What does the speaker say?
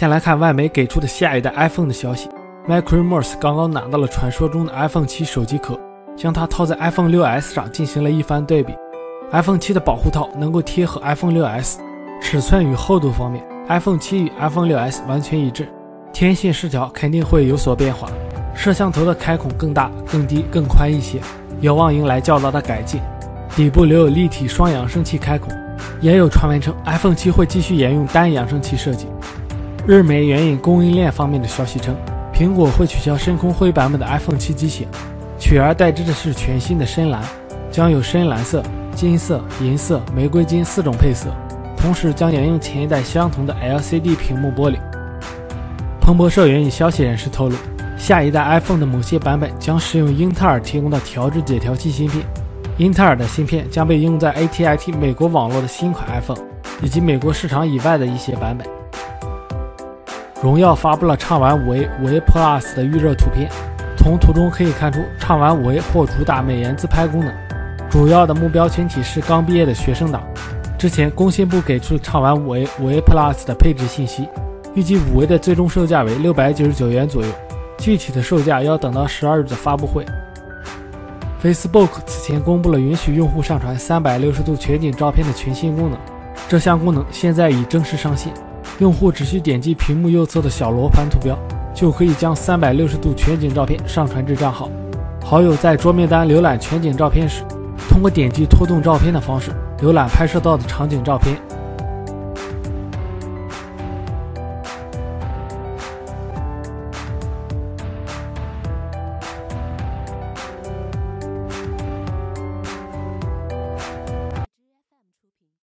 先来看外媒给出的下一代 iPhone 的消息 m i c r o m o r s e 刚刚拿到了传说中的 iPhone 7手机壳，将它套在 iPhone 6s 上进行了一番对比。iPhone 7的保护套能够贴合 iPhone 6s，尺寸与厚度方面，iPhone 7与 iPhone 6s 完全一致。天线视角肯定会有所变化，摄像头的开孔更大、更低、更宽一些，有望迎来较大的改进。底部留有立体双扬声器开孔，也有传闻称 iPhone 7会继续沿用单扬声器设计。日媒援引供应链方面的消息称，苹果会取消深空灰版本的 iPhone 7机型，取而代之的是全新的深蓝，将有深蓝色、金色、银色、玫瑰金四种配色，同时将沿用前一代相同的 LCD 屏幕玻璃。彭博社援引消息人士透露，下一代 iPhone 的某些版本将使用英特尔提供的调制解调器芯片。英特尔的芯片将被用在 AT&T 美国网络的新款 iPhone，以及美国市场以外的一些版本。荣耀发布了畅玩 5A、5A Plus 的预热图片，从图中可以看出，畅玩 5A 或主打美颜自拍功能，主要的目标群体是刚毕业的学生党。之前工信部给出畅玩 5A、5A Plus 的配置信息，预计 5A 的最终售价为六百九十九元左右，具体的售价要等到十二日的发布会。Facebook 此前公布了允许用户上传三百六十度全景照片的全新功能，这项功能现在已正式上线。用户只需点击屏幕右侧的小罗盘图标，就可以将三百六十度全景照片上传至账号。好友在桌面端浏览全景照片时，通过点击拖动照片的方式浏览拍摄到的场景照片，